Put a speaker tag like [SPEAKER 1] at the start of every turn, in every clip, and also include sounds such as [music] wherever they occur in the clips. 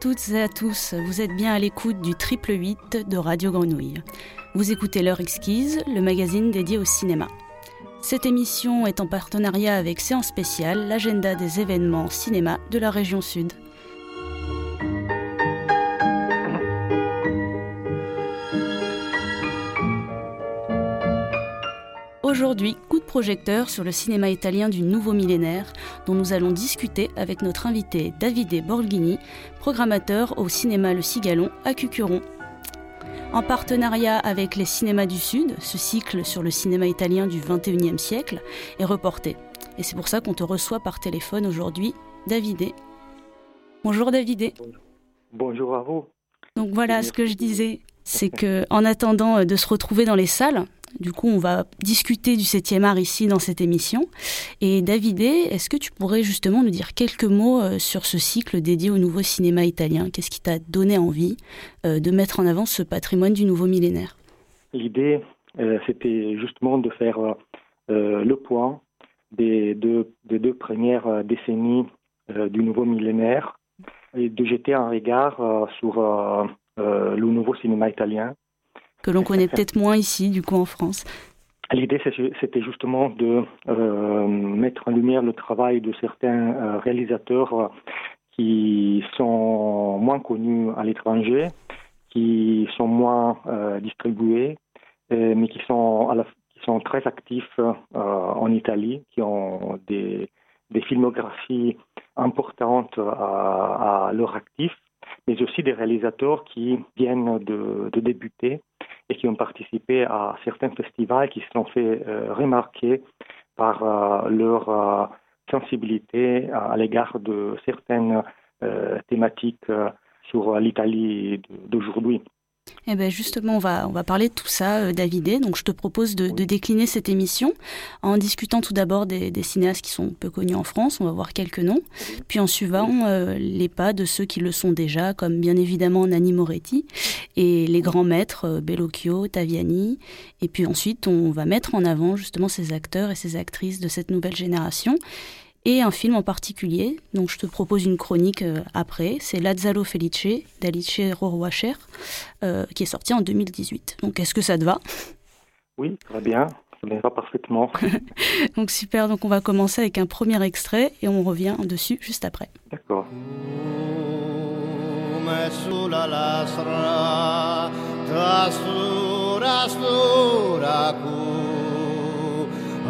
[SPEAKER 1] Toutes et à tous, vous êtes bien à l'écoute du triple 8 de Radio Grenouille. Vous écoutez L'heure exquise, le magazine dédié au cinéma. Cette émission est en partenariat avec Séance Spéciale, l'agenda des événements cinéma de la région sud. Aujourd'hui, sur le cinéma italien du nouveau millénaire, dont nous allons discuter avec notre invité Davide Borghini, programmateur au cinéma Le Cigalon à Cucuron. En partenariat avec les cinémas du Sud, ce cycle sur le cinéma italien du 21e siècle est reporté. Et c'est pour ça qu'on te reçoit par téléphone aujourd'hui, Davide. Bonjour Davide.
[SPEAKER 2] Bonjour à vous.
[SPEAKER 1] Donc voilà, ce que je disais, c'est que en attendant de se retrouver dans les salles, du coup, on va discuter du 7e art ici dans cette émission. Et Davide, est-ce que tu pourrais justement nous dire quelques mots euh, sur ce cycle dédié au nouveau cinéma italien? Qu'est-ce qui t'a donné envie euh, de mettre en avant ce patrimoine du nouveau millénaire?
[SPEAKER 2] L'idée, euh, c'était justement de faire le point des deux, des deux premières décennies du nouveau millénaire et de jeter un regard sur le nouveau cinéma italien
[SPEAKER 1] que l'on connaît peut-être moins ici, du coup, en France.
[SPEAKER 2] L'idée, c'était justement de euh, mettre en lumière le travail de certains euh, réalisateurs euh, qui sont moins connus à l'étranger, qui sont moins distribués, mais qui sont, très actifs en Italie, qui ont des, filmographies importantes à, leur actif, mais aussi des réalisateurs qui viennent de débuter et qui ont participé à certains festivals qui se sont fait euh, remarquer par euh, leur euh, sensibilité à, l'égard de certaines thématiques sur l'Italie d'aujourd'hui.
[SPEAKER 1] Eh bien justement, on va, on va parler de tout ça, euh, David. Donc je te propose de, décliner cette émission en discutant tout d'abord des, cinéastes qui sont peu connus en France, on va voir quelques noms, puis en suivant euh, les pas de ceux qui le sont déjà, comme bien évidemment Nanni Moretti, et les grands maîtres, euh, Bellocchio, Taviani, et puis ensuite on va mettre en avant justement ces acteurs et ces actrices de cette nouvelle génération et un film en particulier. Donc je te propose une chronique euh, après. C'est Lazzaro Felice d'Alice Rohrwacher euh, qui est sorti en 2018. Donc est-ce que ça te va?
[SPEAKER 2] Oui, très bien. Ça me va parfaitement. [laughs]
[SPEAKER 1] donc super. Donc on va commencer avec un premier extrait et on revient dessus juste après.
[SPEAKER 2] D'accord.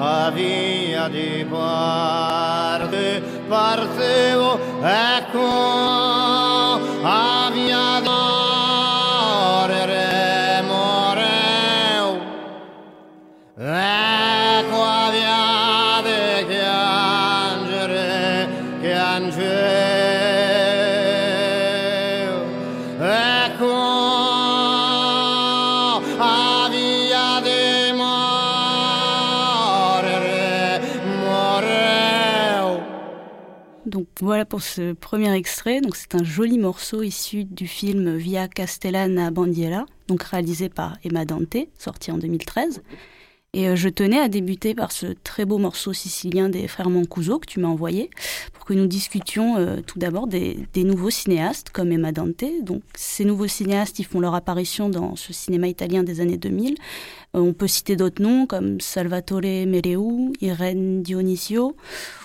[SPEAKER 3] A via di parte partevo ecco a via
[SPEAKER 1] Voilà pour ce premier extrait. Donc c'est un joli morceau issu du film Via Castellana Bandiera, donc réalisé par Emma Dante, sorti en 2013. Et euh, je tenais à débuter par ce très beau morceau sicilien des frères Mancuso que tu m'as envoyé, pour que nous discutions euh, tout d'abord des, nouveaux cinéastes comme Emma Dante. Donc ces nouveaux cinéastes, ils font leur apparition dans ce cinéma italien des années 2000. Euh, on peut citer d'autres noms comme Salvatore Mereu, Irene Dionisio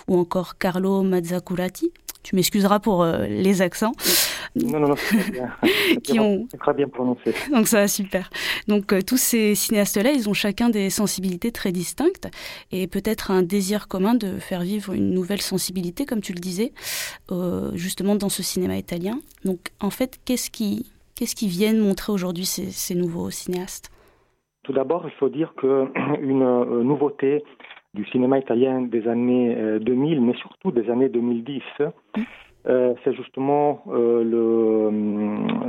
[SPEAKER 1] ou encore Carlo Mazzacurati. Tu m'excuseras pour euh, les accents.
[SPEAKER 2] Non, non, non, bien. [laughs] qui ont... très bien prononcé.
[SPEAKER 1] Donc ça va super. Donc euh, tous ces cinéastes-là, ils ont chacun des sensibilités très distinctes et peut-être un désir commun de faire vivre une nouvelle sensibilité, comme tu le disais, justement dans ce cinéma italien. Donc en fait, qu'est-ce qui, qu'est-ce qui viennent montrer aujourd'hui ces, ces nouveaux cinéastes?
[SPEAKER 2] Tout d'abord, il faut dire qu'une [clears throat] euh, nouveauté du cinéma italien des années 2000, euh, mais surtout des années 2010, euh, c'est justement le,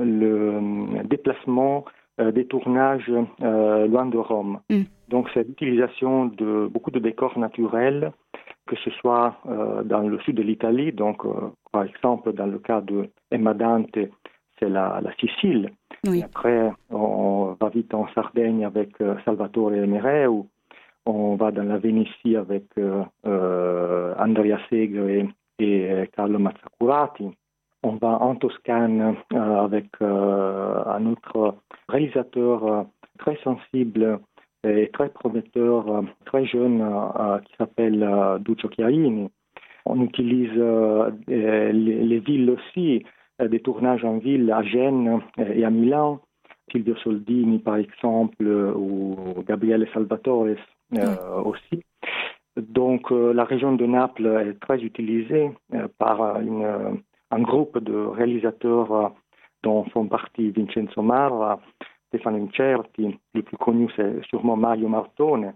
[SPEAKER 2] le, déplacement des tournages loin de Rome. Mm. Donc c'est l'utilisation de beaucoup de décors naturels, que ce soit dans le sud de l'Italie, donc par exemple dans le cas de Emma Dante, c'est la, la Sicile, après, on va vite en Sardaigne avec euh, Salvatore Mereu, on va dans la Vénétie avec euh, euh, Andrea Segre et, Carlo Mazzacurati. On va en Toscane avec un autre réalisateur très sensible et très prometteur, très jeune, qui s'appelle Duccio Chiarini. On utilise les villes aussi, des tournages en ville à Gênes et à Milan. Silvio Soldini, par exemple, ou Gabriele Salvatore aussi. Donc euh, la région de Naples est très utilisée euh, par une, un groupe de réalisateurs dont font partie Vincenzo Marra, Stefano Incerti, le plus connu c'est sûrement Mario Martone,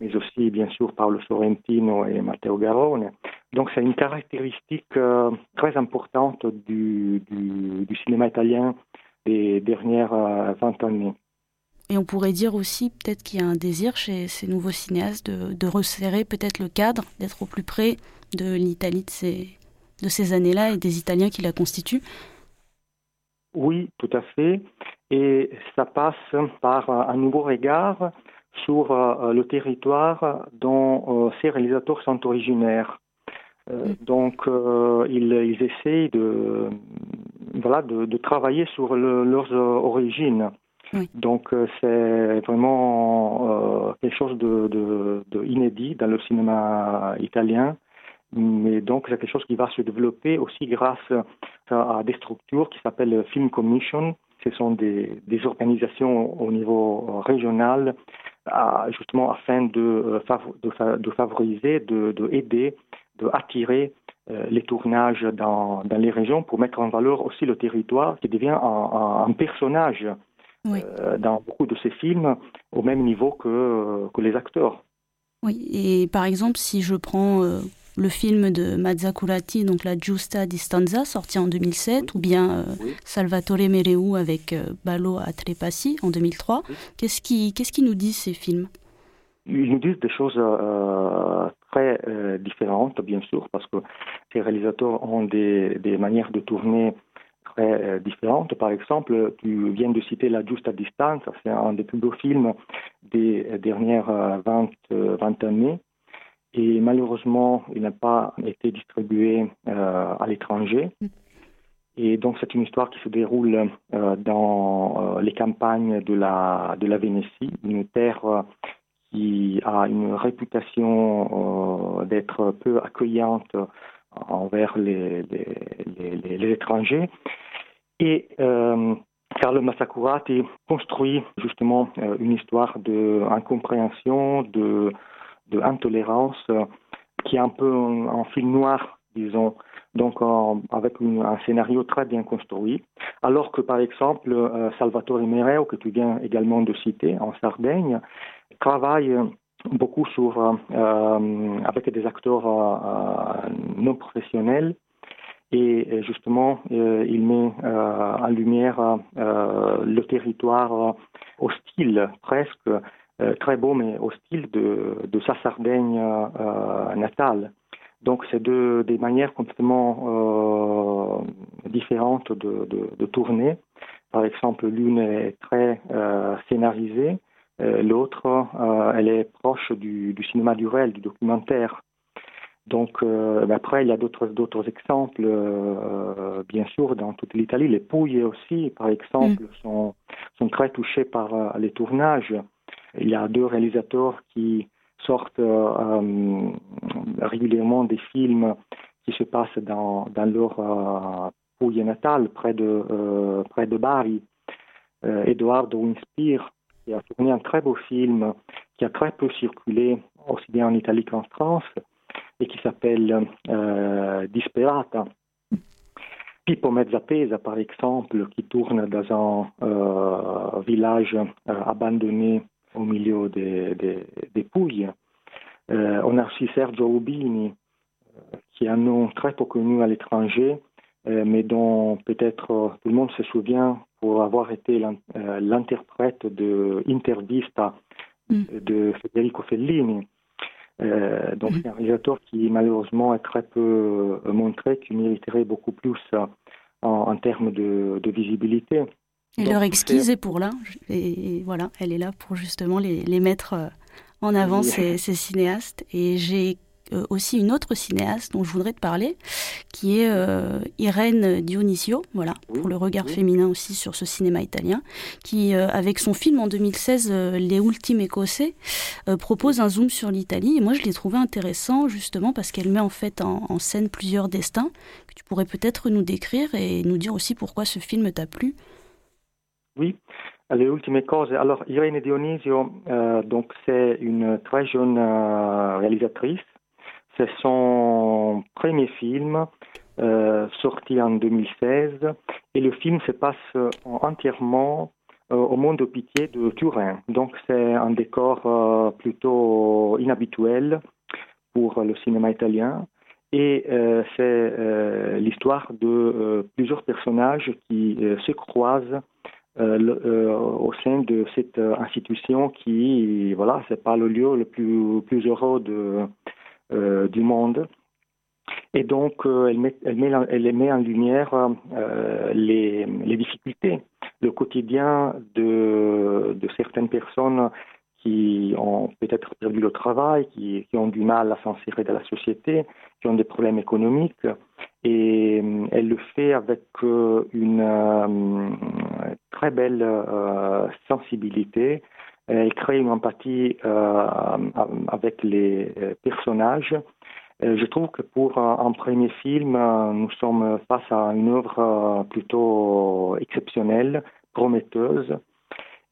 [SPEAKER 2] mais aussi bien sûr Paolo Sorrentino et Matteo Garone. Donc c'est une caractéristique euh, très importante du, du, du, cinéma italien des dernières 20 années.
[SPEAKER 1] Et on pourrait dire aussi peut-être qu'il y a un désir chez ces nouveaux cinéastes de, de resserrer peut-être le cadre, d'être au plus près de l'Italie de ces, de ces années-là et des Italiens qui la constituent.
[SPEAKER 2] Oui, tout à fait. Et ça passe par un nouveau regard sur euh, le territoire dont euh, ces réalisateurs sont originaires. Euh, mm. Donc, ils, ils, essayent de, voilà, de, de travailler sur le, leurs origines. Donc euh, c'est vraiment euh, quelque chose de, inédit dans le cinéma italien. Mais donc c'est quelque chose qui va se développer aussi grâce à des structures qui s'appellent Film Commission. Ce sont des, organisations au niveau régional, justement afin de, de, de favoriser, de, de aider, de attirer euh, les tournages dans, les régions pour mettre en valeur aussi le territoire qui devient un personnage euh, dans beaucoup de ces films au même niveau que, euh, que les acteurs.
[SPEAKER 1] Oui, et par exemple, si je prends euh, le film de Mazzacurati, donc La Giusta Distanza, sorti en 2007, ou bien Salvatore Mereu avec Ballo a Trepassi en 2003, qu'est-ce qui, qu'est-ce qui nous disent ces films?
[SPEAKER 2] Ils nous disent des choses très différentes, bien sûr, parce que ces réalisateurs ont des, des manières de tourner très euh, différentes. Par exemple, tu viens de citer La Justa Distance, c'est un des plus beaux films des dernières 20, euh, 20 euh, années. Et malheureusement, il n'a pas été distribué à l'étranger. Et donc, c'est une histoire qui se déroule dans les campagnes de la, de la Vénétie, une terre qui a une réputation d'être peu accueillante envers les, les, étrangers. Et euh, Carlo Massacurati construit justement euh, une histoire d'incompréhension, de, de intolérance, euh, qui est un peu en, film noir, disons, donc avec un scénario très bien construit. Alors que par exemple Salvatore Mereo, que tu viens également de citer, en Sardaigne, travaille beaucoup sur, euh, avec des acteurs euh, non professionnels et justement euh, il met en lumière le territoire hostile presque très beau mais hostile de, de sa Sardaigne natale. Donc c'est deux des manières complètement différentes de, de, de, tourner. Par exemple, l'une est très scénarisée euh, l'autre, euh, elle est proche du, du, cinéma du réel, du documentaire. Donc, euh, après, il y a d'autres exemples, bien sûr, dans toute l'Italie. Les Pouilles aussi, par exemple, mm. sont, sont très touchés par les tournages. Il y a deux réalisateurs qui sortent régulièrement des films qui se passent dans, dans leur Pouille natale, près de, près de Bari. Eduardo Winspire qui a tourné un très beau film qui a très peu circulé, aussi bien en Italie qu'en France, et qui s'appelle euh, Disperata. Pippo Mezzapesa, par exemple, qui tourne dans un euh, village euh, abandonné au milieu des, des, des Pouilles. On a aussi Sergio Rubini, qui est un nom très peu connu à l'étranger, mais dont peut-être tout le monde se souvient pour avoir été l'interprète de Intervista mm. de Federico Fellini. Euh, donc, mm. c'est un réalisateur qui, malheureusement, est très peu euh, montré, qui mériterait beaucoup plus en, termes de, visibilité.
[SPEAKER 1] Et leur exquise est pour là. Et, voilà, elle est là pour justement les, les mettre en avant, ces, ces, cinéastes. Et j'ai euh, aussi une autre cinéaste dont je voudrais te parler, qui est euh, Irène Dionisio, voilà, pour le regard féminin aussi sur ce cinéma italien, qui, euh, avec son film en 2016, Les Ultimes Écossais, propose un zoom sur l'Italie. Et moi, je l'ai trouvé intéressant justement parce qu'elle met en fait en, scène plusieurs destins que tu pourrais peut-être nous décrire et nous dire aussi pourquoi ce film t'a plu.
[SPEAKER 2] Oui, les ultime cose. Alors, Irene Dionisio, donc c'est une très jeune réalisatrice c'est son premier film euh, sorti en 2016 et le film se passe entièrement euh, au monde de pitié de Turin. Donc c'est un décor euh, plutôt inhabituel pour le cinéma italien et c'est l'histoire de plusieurs personnages qui se croisent au sein de cette institution qui, voilà, c'est pas le lieu le plus, heureux de, euh, du monde. Et donc, euh, elle, met, elle, met, elle, met, en lumière euh, les, les, difficultés, le quotidien de, de, certaines personnes qui ont peut-être perdu le travail, qui, qui ont du mal à s'insérer dans la société, qui ont des problèmes économiques. Et elle le fait avec une très belle sensibilité, elle crée une empathie euh, avec les euh, personnages. Euh, je trouve que pour un premier film, nous sommes face à une œuvre plutôt exceptionnelle, prometteuse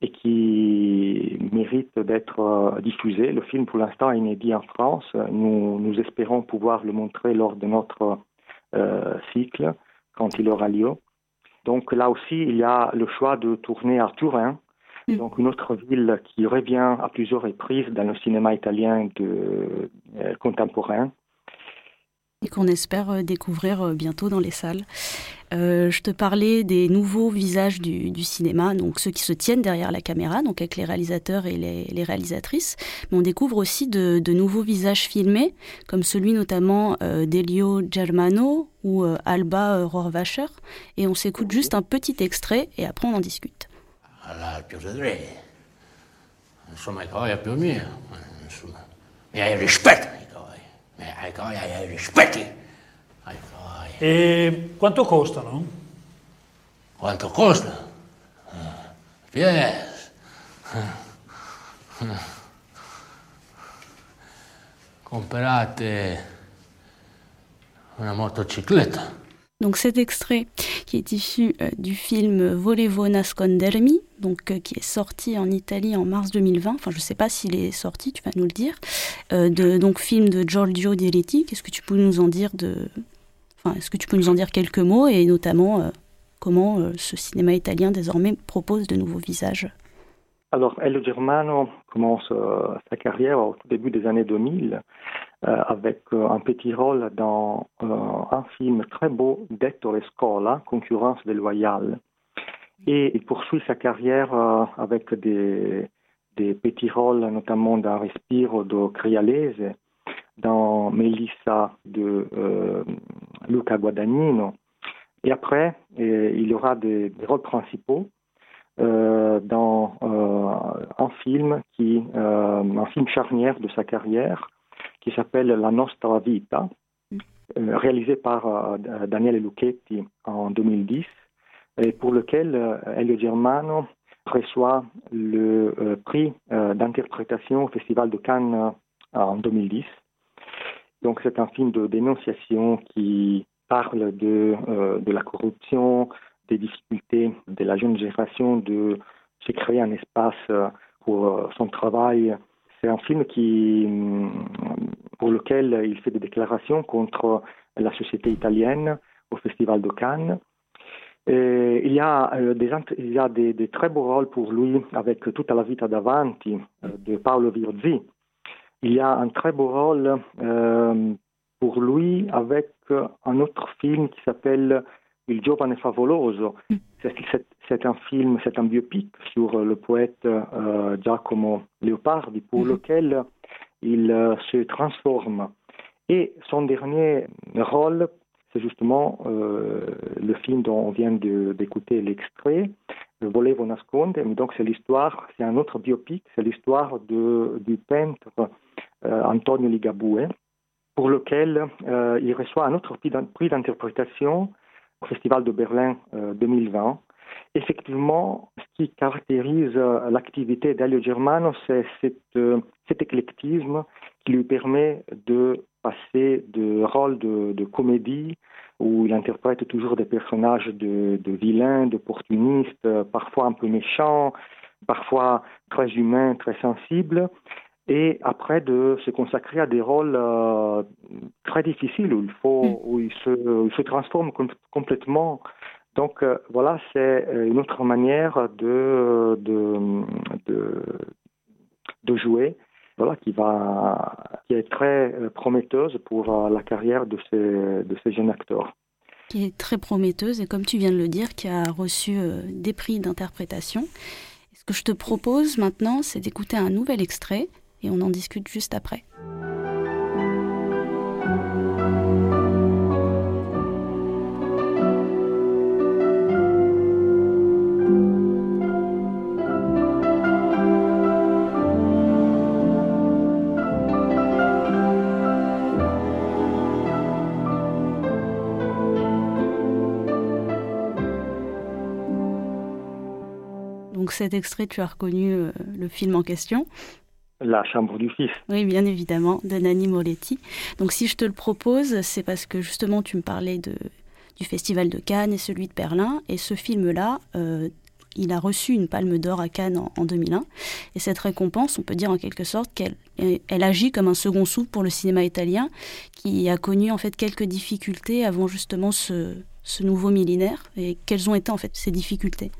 [SPEAKER 2] et qui mérite d'être diffusée. Le film, pour l'instant, est inédit en France. Nous, nous espérons pouvoir le montrer lors de notre cycle, quand il aura lieu. Donc là aussi, il y a le choix de tourner à Turin. Donc une autre ville qui revient à plusieurs reprises dans le cinéma italien de, euh, contemporain.
[SPEAKER 1] Et qu'on espère euh, découvrir euh, bientôt dans les salles. je te parlais des nouveaux visages du, cinéma, donc ceux qui se tiennent derrière la caméra, donc avec les réalisateurs et les, réalisatrices. Mais on découvre aussi de, nouveaux visages filmés, comme celui notamment d'Elio Germano ou Alba Rohrwacher. Et on s'écoute juste un petit extrait et après on en discute.
[SPEAKER 4] Alla tre. Insomma, i coi più mio. Insomma, mi hai rispetto ai coi. Ai coi hai rispetti. Ai coi.
[SPEAKER 5] E quanto costano?
[SPEAKER 4] Quanto costa? Yes. Comprate una motocicletta.
[SPEAKER 1] Donc cet extrait qui est issu euh, du film Volevo nascondermi, donc euh, qui est sorti en Italie en mars 2020. Enfin, je ne sais pas s'il est sorti, tu vas nous le dire. Euh, de, donc film de Giorgio Diretti. Qu'est-ce que tu peux nous en dire de Enfin, est-ce que tu peux nous en dire quelques mots et notamment comment ce cinéma italien désormais propose de nouveaux visages?
[SPEAKER 2] Alors, Elio Germano commence sa carrière au début des années 2000 euh, avec euh, un petit rôle dans euh, un film très beau d'Ettore Scola, Concurrence déloyale. Et il poursuit sa carrière avec des, petits rôles, notamment dans Respiro de Crialese, dans Melissa de Luca Guadagnino. Et après, il aura des, rôles principaux dans un film qui, un film charnière de sa carrière, qui s'appelle La Nostra Vita, euh, réalisé par euh, Daniele Lucchetti en 2010, et pour lequel euh, Elio Germano reçoit le prix d'interprétation au Festival de Cannes en 2010. Donc c'est un film de dénonciation qui parle de, de la corruption, des difficultés de la jeune génération de se créer un espace pour son travail c'est un film qui, pour lequel il fait des déclarations contre la société italienne au Festival de Cannes. Il y a, euh, des, très beaux rôles pour lui avec Tutta la vita davanti euh, de Paolo Virzi. Il y a un très beau rôle euh, pour lui avec un autre film qui s'appelle Il giovane favoloso. Mm. C'est un film, c'est un biopic sur le poète euh, Giacomo Leopardi, pour mhm. lequel il euh, se transforme. Et son dernier rôle, c'est justement euh, le film dont on vient d'écouter l'extrait, Volevo nasconde. Donc c'est l'histoire, c'est un autre biopic, c'est l'histoire du peintre Antonio Ligabue, pour lequel il reçoit un autre prix d'interprétation au Festival de Berlin 2020. Effectivement, ce qui caractérise l'activité d'Elio Germano, c'est cet éclectisme qui lui permet de passer de rôle de, comédie où il interprète toujours des personnages de vilains, d'opportunistes, parfois un peu méchants, parfois très humains, très sensibles, et après de se consacrer à des rôles euh, très difficiles où il faut, mm. où il se, il se transforme com complètement. Donc euh, voilà, c'est une autre manière de, de, de, de jouer voilà, qui, va, qui est très euh, prometteuse pour euh, la carrière de ces, de ces jeunes acteurs.
[SPEAKER 1] Qui est très prometteuse et comme tu viens de le dire, qui a reçu euh, des prix d'interprétation. Ce que je te propose maintenant, c'est d'écouter un nouvel extrait et on en discute juste après. Donc cet extrait, tu as reconnu euh, le film en question.
[SPEAKER 2] La chambre du fils.
[SPEAKER 1] Oui, bien évidemment, de Nanni Moretti. Donc si je te le propose, c'est parce que justement tu me parlais du Festival de Cannes et celui de Berlin. Et ce film-là, euh, il a reçu une palme d'or à Cannes en, 2001. Et cette récompense, on peut dire en quelque sorte qu'elle elle agit comme un second souffle pour le cinéma italien, qui a connu en fait quelques difficultés avant justement ce, ce nouveau millénaire. Et quelles ont été en fait ces difficultés?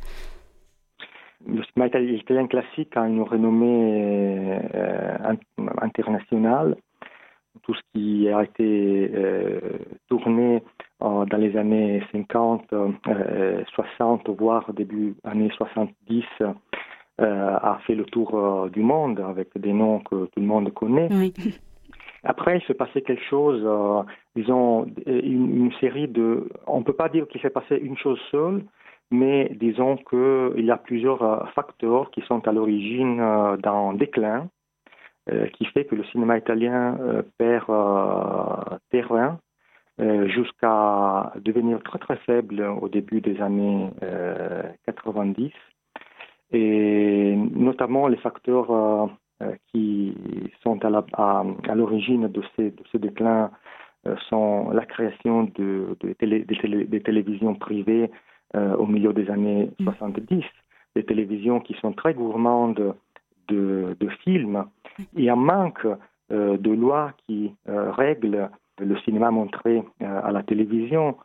[SPEAKER 2] Le cinéma italien classique a une renommée euh, internationale. Tout ce qui a été euh, tourné euh, dans les années 50, 60, voire début années 70, a fait le tour du monde avec des noms que tout le monde connaît. [laughs] Après, il se passait quelque chose, disons, une, une, série de... On ne peut pas dire qu'il s'est passé une chose seule, mais disons qu'il y a plusieurs euh, facteurs qui sont à l'origine euh, d'un déclin euh, qui fait que le cinéma italien perd terrain jusqu'à devenir très très faible au début des années 90 et notamment les facteurs qui sont à l'origine de, ce déclin sont la création de, des télévisions privées au milieu des années 70, mm. des télévisions qui sont très gourmandes de, de films. Il y a un manque euh, de lois qui euh, règlent le cinéma montré à la télévision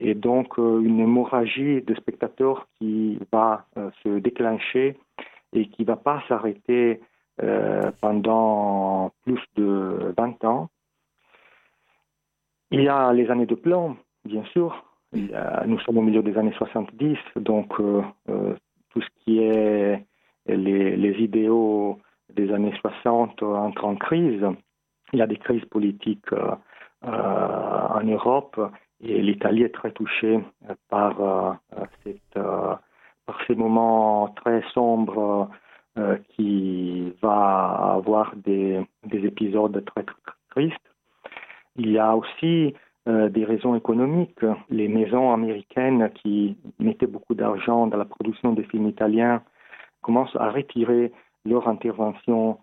[SPEAKER 2] et donc une hémorragie de spectateurs qui va se déclencher et qui ne va pas s'arrêter pendant plus de 20 ans. Il y a les années de plomb, bien sûr, nous sommes au milieu des années 70, donc euh, euh, tout ce qui est les, idéaux des années 60 entrent en crise. Il y a des crises politiques euh, en Europe et l'Italie est très touchée par, ces moments très sombres qui va avoir des, des épisodes très tristes. Il y a aussi euh, des raisons économiques. Les maisons américaines qui mettaient beaucoup d'argent dans la production des films italiens commencent à retirer leur intervention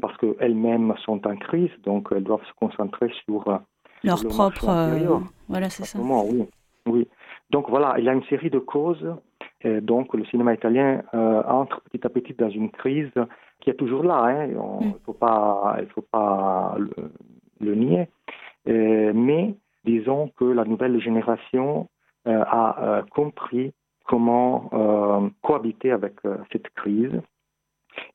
[SPEAKER 2] parce qu'elles-mêmes sont en crise, donc elles doivent se concentrer sur
[SPEAKER 1] euh, leur, propre. Euh, voilà, c'est ça.
[SPEAKER 2] Oui, oui. Donc voilà, il y a une série de causes. Et donc le cinéma italien entre petit à petit dans une crise qui est toujours là. Hein. Il ne mm. faut pas, il faut pas le, le nier. mais disons que la nouvelle génération euh, a euh, compris comment euh, cohabiter avec cette crise.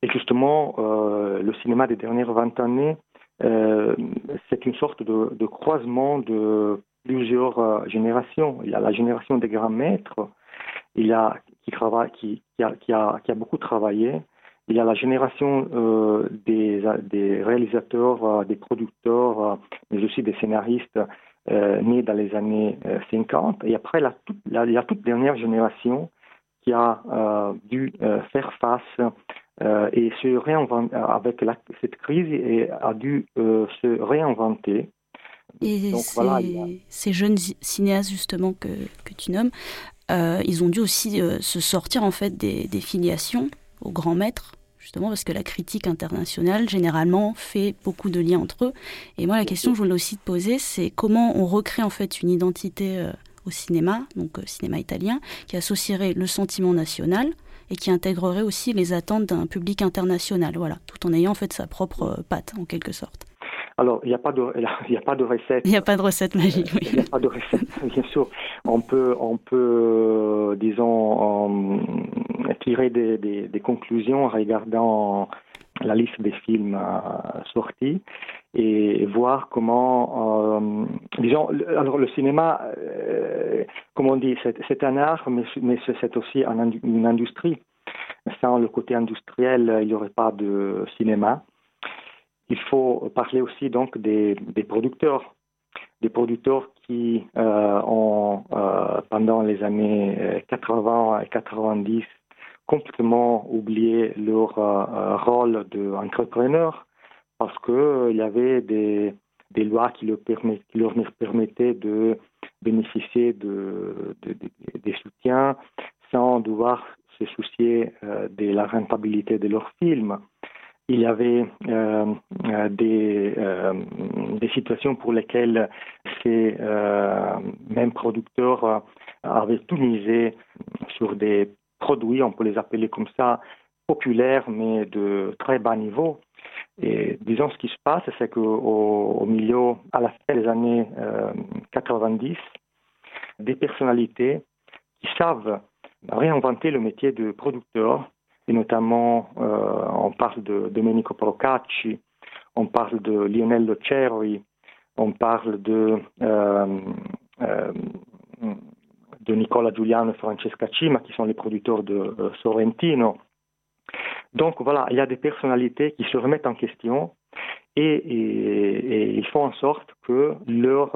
[SPEAKER 2] Et justement, le cinéma des dernières 20 années, c'est une sorte de, croisement de plusieurs générations. Il y a la génération des grands maîtres, il y a qui, a, beaucoup travaillé. Il y a la génération des, réalisateurs, des producteurs, mais aussi des scénaristes euh, né dans les années 50. Euh, et après, la, la, la toute dernière génération qui a euh, dû faire face et se réinventer avec cette crise et a dû se réinventer
[SPEAKER 1] Et ces, jeunes cinéastes justement que, que tu nommes, euh, ils ont dû aussi euh, se sortir en fait des, des filiations aux grands maîtres justement parce que la critique internationale généralement fait beaucoup de liens entre eux. Et moi la question que je voulais aussi te poser c'est comment on recrée en fait une identité euh, au cinéma, donc cinéma italien, qui associerait le sentiment national et qui intégrerait aussi les attentes d'un public international, voilà, tout en ayant en fait sa propre patte en quelque sorte.
[SPEAKER 2] Alors, il n'y a, pas de, [laughs] a pas de recette.
[SPEAKER 1] Il n'y a pas de recette magique,
[SPEAKER 2] oui. Il n'y a pas de recette, [laughs] bien sûr. On peut, on peut disons, tirer des, des, conclusions en regardant la liste des films euh, sortis et voir comment, euh, disons, alors le cinéma, euh, comme on dit, c'est un art, mais, mais c'est aussi une industrie. Sans le côté industriel, il n'y aurait pas de cinéma. Il faut parler aussi donc des, producteurs, des producteurs qui euh, ont, pendant les années 80 et 90, complètement oublié leur euh, rôle d'entrepreneur parce qu'il y avait des, lois qui leur, permettaient de bénéficier de, des soutiens sans devoir se soucier de la rentabilité de leurs films il y avait euh, euh, des, euh, des, situations pour lesquelles ces mêmes producteurs avaient tout misé sur des produits, on peut les appeler comme ça, populaires, mais de très bas niveau. Et disons, ce qui se passe, c'est qu'au au milieu, à la fin des années 90, des personnalités qui savent réinventer le métier de producteur et notamment euh, on parle de Domenico Procacci, on parle de Lionel Cerri, on parle de, euh, euh, de Nicola Giuliano et Francesca Cima, qui sont les producteurs de Sorrentino. Donc voilà, il y a des personnalités qui se remettent en question et, ils font en sorte que leurs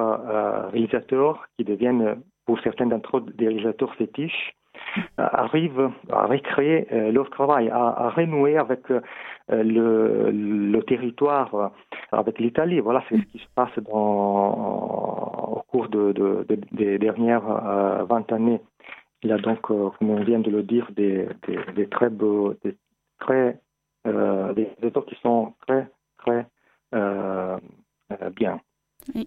[SPEAKER 2] réalisateurs, qui deviennent pour certains d'entre eux des réalisateurs fétiches, arrivent à recréer euh, leur travail, à, renouer avec euh, le, territoire, euh, avec l'Italie. Voilà, c'est ce qui se passe au cours de, des dernières 20 années. Il y a donc, comme on vient de le dire, des, très beaux, des très, des, qui sont très, très bien.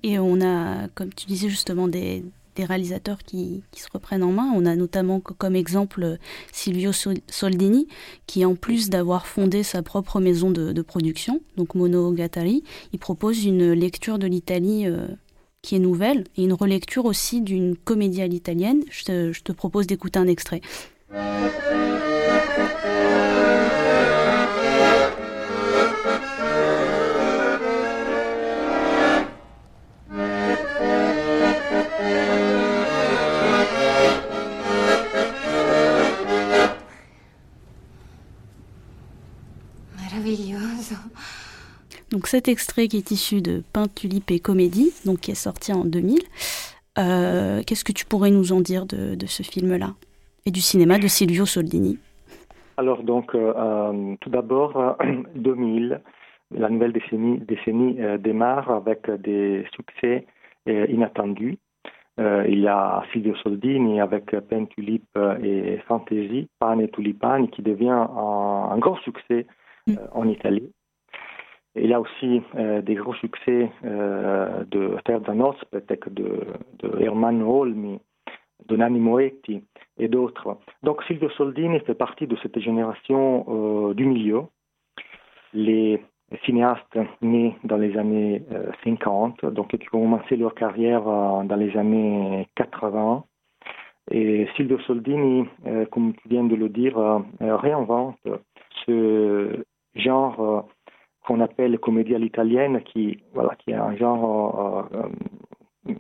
[SPEAKER 1] Et on a, comme tu disais justement, des, des réalisateurs qui, se reprennent en main. On a notamment comme exemple Silvio Soldini, qui en plus d'avoir fondé sa propre maison de, production, donc Monogatari, il propose une lecture de l'Italie euh, qui est nouvelle et une relecture aussi d'une comédie à l'italienne. je te propose d'écouter un extrait. Donc cet extrait qui est issu de Pain, Tulipe et Comédie, donc qui est sorti en 2000. Euh, qu'est-ce que tu pourrais nous en dire de, ce film-là et du cinéma de Silvio Soldini?
[SPEAKER 2] Alors donc euh, euh, tout d'abord [clears throat] 2000, la nouvelle décennie, décennie démarre avec des succès inattendus. il y a Silvio Soldini avec Pain, Tulipe et Fantasy, Pan et Tulipani qui devient un, un gros succès mm. en Italie. Il y a aussi euh, des gros succès euh, de Terre d'Anos, peut-être de, de Herman Holmi, de Nanni Moetti et d'autres. Donc Silvio Soldini fait partie de cette génération euh, du milieu. Les cinéastes nés dans les années 50, donc qui ont commencé leur carrière dans les années 80. Et Silvio Soldini, comme tu viens de le dire, réinvente ce genre qu'on appelle comédie à l'italienne, qui, voilà, qui est un genre euh, euh,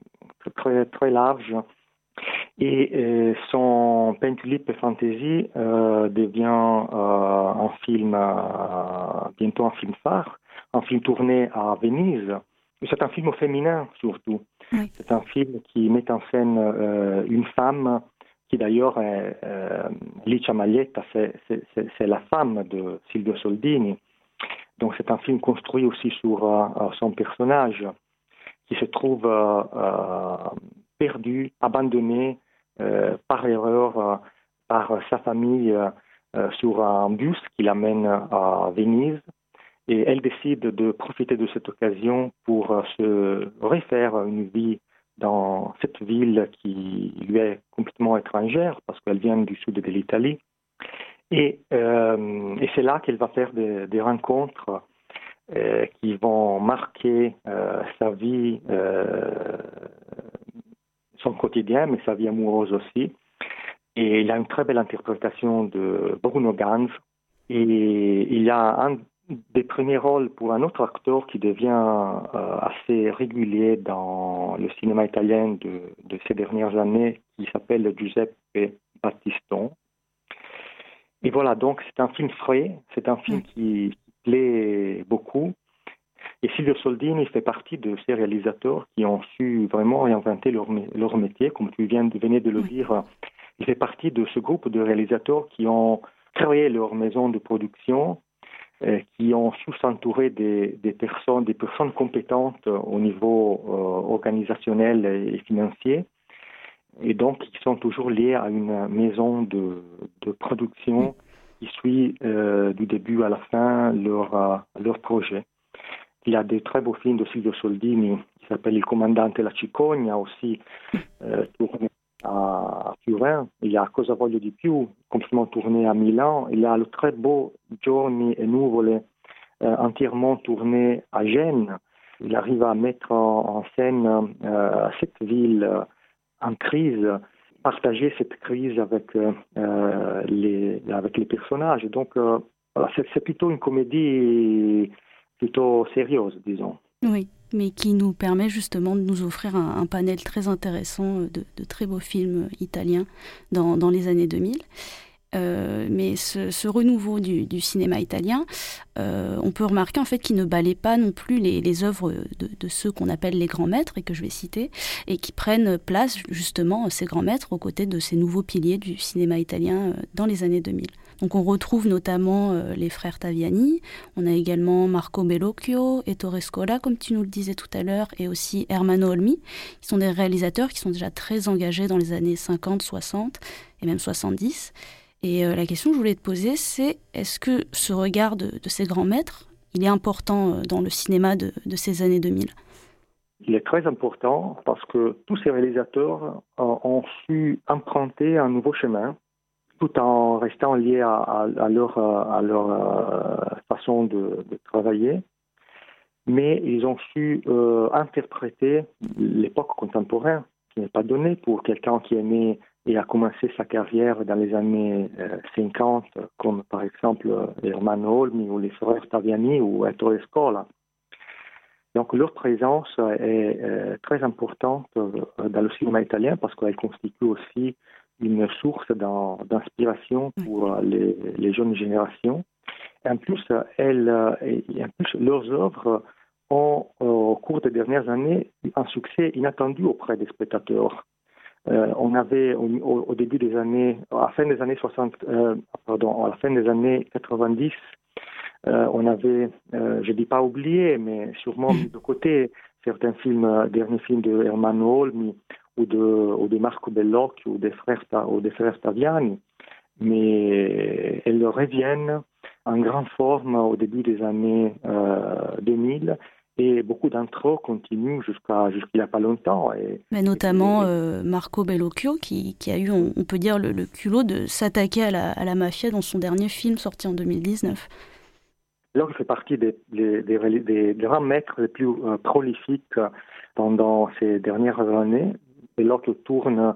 [SPEAKER 2] très, très large. Et euh, son Pentulip Fantasy devient un film, bientôt un film phare, un film tourné à Venise. C'est un film féminin surtout. C'est un film qui met en scène une femme qui d'ailleurs est Licia Maglietta, c'est la femme de Silvio Soldini. Donc c'est un film construit aussi sur euh, son personnage qui se trouve perdu, abandonné par erreur par sa famille sur un bus qui l'amène à Venise. Et elle décide de profiter de cette occasion pour se refaire une vie dans cette ville qui lui est complètement étrangère parce qu'elle vient du sud de l'Italie. Et, euh, et c'est là qu'elle va faire des, rencontres euh, qui vont marquer euh, sa vie, son quotidien, mais sa vie amoureuse aussi. Et il a une très belle interprétation de Bruno Ganz. Et il y a un des premiers rôles pour un autre acteur qui devient assez régulier dans le cinéma italien de ces dernières années, qui s'appelle Giuseppe Battiston. Et voilà, donc c'est un film frais, c'est un film qui, qui plaît beaucoup. Et Silvio Soldini fait partie de ces réalisateurs qui ont su vraiment réinventer leur, leur métier, comme tu viens de, venir de le dire. Il fait partie de ce groupe de réalisateurs qui ont créé leur maison de production, euh, qui ont su s'entourer des, des, personnes, des personnes compétentes au niveau euh, organisationnel et financier, et donc qui sont toujours liés à une maison de, production qui suit euh, du début à la fin leur, euh, leur projet. Il y a des très beaux films de Silvio Soldini qui s'appelle Il Commandante la Cicogna, aussi euh, tourné à Turin, il y a Cosa voglio di più, complètement tourné à Milan, il y a le très beau Giorni e Nuvole, entièrement tourné à Gênes. Il arrive à mettre en, scène cette ville en crise, partager cette crise avec, euh, les, avec les personnages. Donc, euh, c'est plutôt une comédie plutôt sérieuse, disons.
[SPEAKER 1] Oui mais qui nous permet justement de nous offrir un, panel très intéressant de, très beaux films italiens dans les années 2000. Euh, mais ce, renouveau du, cinéma italien, euh, on peut remarquer en fait qu'il ne balaie pas non plus les, œuvres de, de ceux qu'on appelle les grands maîtres et que je vais citer, et qui prennent place justement ces grands maîtres aux côtés de ces nouveaux piliers du cinéma italien euh, dans les années 2000. Donc on retrouve notamment les frères Taviani, on a également Marco Bellocchio, Ettore Scola, comme tu nous le disais tout à l'heure, et aussi Hermano Olmi, qui sont des réalisateurs qui sont déjà très engagés dans les années 50, 60 et même 70. Et euh, la question que je voulais te poser, c'est est-ce que ce regard de, ces grands maîtres, il est important euh, dans le cinéma de, ces années 2000
[SPEAKER 2] il est très important parce que tous ces réalisateurs ont su emprunter un nouveau chemin tout en restant liés à, leur, euh, façon de, travailler. Mais ils ont su interpréter l'époque contemporaine, qui n'est pas donnée pour quelqu'un qui est né et a commencé sa carrière dans les années euh, 50, comme par exemple Hermano Olmi ou les frères Taviani ou Ettore Scola. Donc leur présence est euh, très importante euh, dans le cinéma italien parce qu'elle constitue aussi une source d'inspiration pour euh, les, les, jeunes générations. En plus, elles, en plus, leurs œuvres ont, au cours des dernières années, un succès inattendu auprès des spectateurs. Euh, on avait au, début des années, à la fin des années 60, euh, 90, euh, on avait, je dis pas oublié, mais sûrement mis de côté certains films, derniers films de Hermano Olmi, ou de, Marco Bellocchio ou des frères, ou des frères Taviani, mais elles reviennent en grande forme au début des années euh, 2000 et beaucoup d'entre eux continuent jusqu'à jusqu'il n'y a pas longtemps. Et,
[SPEAKER 1] mais notamment et, euh, Marco Bellocchio qui, qui, a eu, on, on peut dire, le, le culot de s'attaquer à la, à la mafia dans son dernier film sorti en 2019.
[SPEAKER 2] Alors, il fait partie des, des, des, des grands maîtres les plus euh, prolifiques pendant ces dernières années. Bellocchio tourne,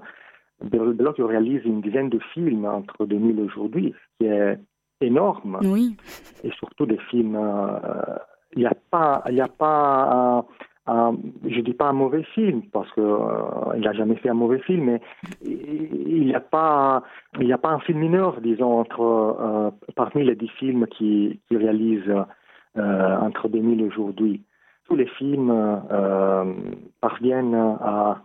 [SPEAKER 2] Bellocchio réalise une dizaine de films entre 2000 et aujourd'hui, ce qui est énorme.
[SPEAKER 1] Oui.
[SPEAKER 2] Et surtout des films. Euh, il n'y a pas, il y a pas un, je dis pas un mauvais film parce que euh, il n'a jamais fait un mauvais film, mais il n'y a pas, il a pas un film mineur, disons entre euh, parmi les dix films qui, qui réalise euh, entre 2000 et aujourd'hui tous les films parviennent à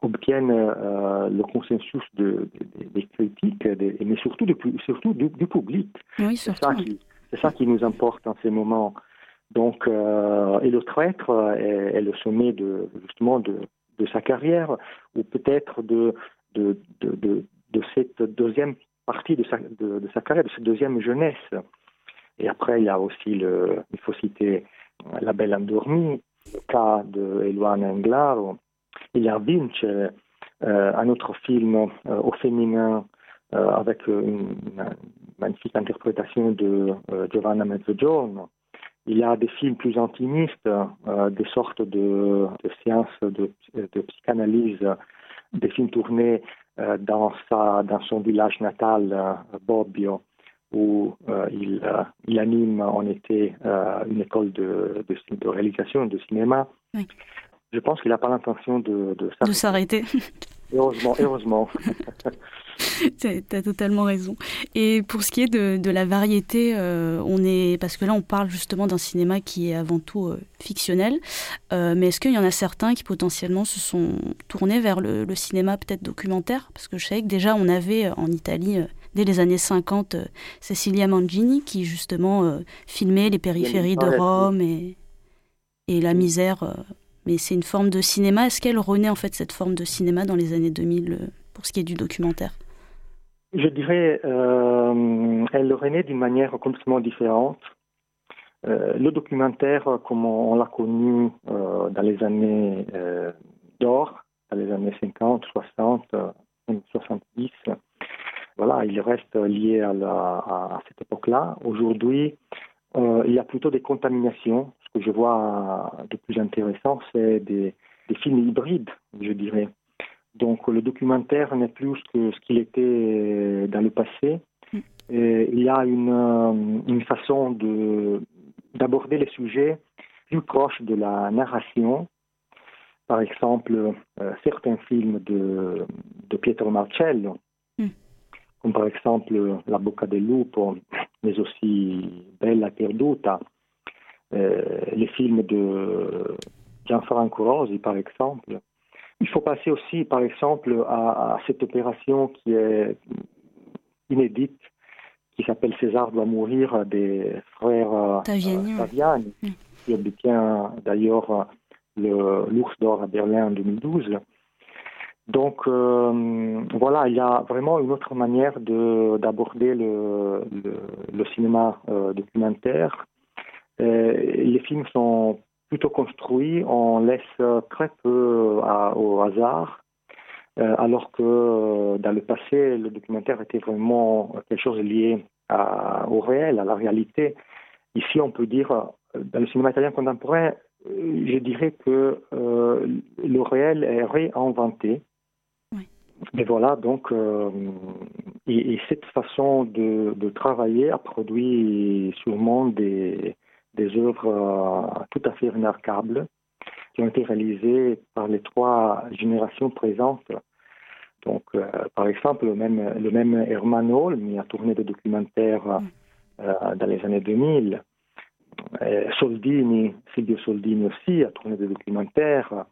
[SPEAKER 2] obtiennent le consensus de, de, des critiques, de, mais surtout, surtout du, du public.
[SPEAKER 1] Oui,
[SPEAKER 2] c'est ça, qui, nous importe en ces moments. Donc, et le traître est, le sommet de justement de, sa carrière, ou peut-être de de, de, cette deuxième partie de sa, de, sa carrière, de cette deuxième jeunesse. Et après, il y a aussi il faut citer La Belle Endormie, le cas de Eluana Englaro. Il y a Vince, euh, un autre film euh, au féminin euh, avec une, magnifique interprétation de Giovanna Mezzogiorno. Il y a des films plus intimistes, des sortes de, de séances de, de, psychanalyse, des films tournés dans, sa, dans son village natal, Bobbio, où il, il, anime en été une école de, de, réalisation de cinéma. Oui. Je pense qu'il n'a pas l'intention de,
[SPEAKER 1] de s'arrêter. [laughs]
[SPEAKER 2] Heureusement, heureusement. [laughs]
[SPEAKER 1] tu as totalement raison. Et pour ce qui est de, de la variété, euh, on est parce que là on parle justement d'un cinéma qui est avant tout euh, fictionnel, euh, mais est-ce qu'il y en a certains qui potentiellement se sont tournés vers le, le cinéma peut-être documentaire? Parce que je sais que déjà on avait en Italie dès les années 50 Cecilia Mangini qui justement filmait les périphéries de Rome et, et la misère mais c'est une forme de cinéma. Est-ce qu'elle renaît en fait cette forme de cinéma dans les années 2000 euh, pour ce qui est du documentaire?
[SPEAKER 2] Je dirais, euh, elle renaît d'une manière complètement différente. Euh, le documentaire, comme on, l'a connu dans les années d'or, dans les années 50, 60, 70, voilà, il reste lié à cette époque-là. Aujourd'hui, il y a plutôt des contaminations ce que je vois de plus intéressant, c'est des, films hybrides, je dirais. Donc le documentaire n'est plus ce qu'il était dans le passé. Mm. Et il y a une, euh, une façon d'aborder les sujets plus proches de la narration. Par exemple, euh, certains films de, de Pietro Marcello, mm. comme par exemple La Bocca del Lupo, mais aussi Bella Perduta, les films de Gianfranco Rosi, par exemple. Il faut passer aussi, par exemple, à, cette opération qui est inédite, qui s'appelle César doit mourir des frères euh, Taviani, qui obtient d'ailleurs l'ours d'or à Berlin en 2012. Donc euh, voilà, il y a vraiment une autre manière d'aborder le, le, cinéma documentaire euh, les films sont plutôt construits, on laisse très peu au hasard, euh, alors que euh, dans le passé, le documentaire était vraiment quelque chose lié au réel, à la réalité. Ici, on peut dire, dans le cinéma italien contemporain, je dirais que le réel est réinventé. Mais voilà, donc, et, cette façon de, de, travailler a produit sûrement des, des œuvres euh, tout à fait remarquables qui ont été réalisées par les trois générations présentes. Donc, euh, par exemple, le même, le Herman Holm a tourné des documentaires euh, dans les années 2000. Soldini, Silvio Soldini aussi a tourné des documentaires.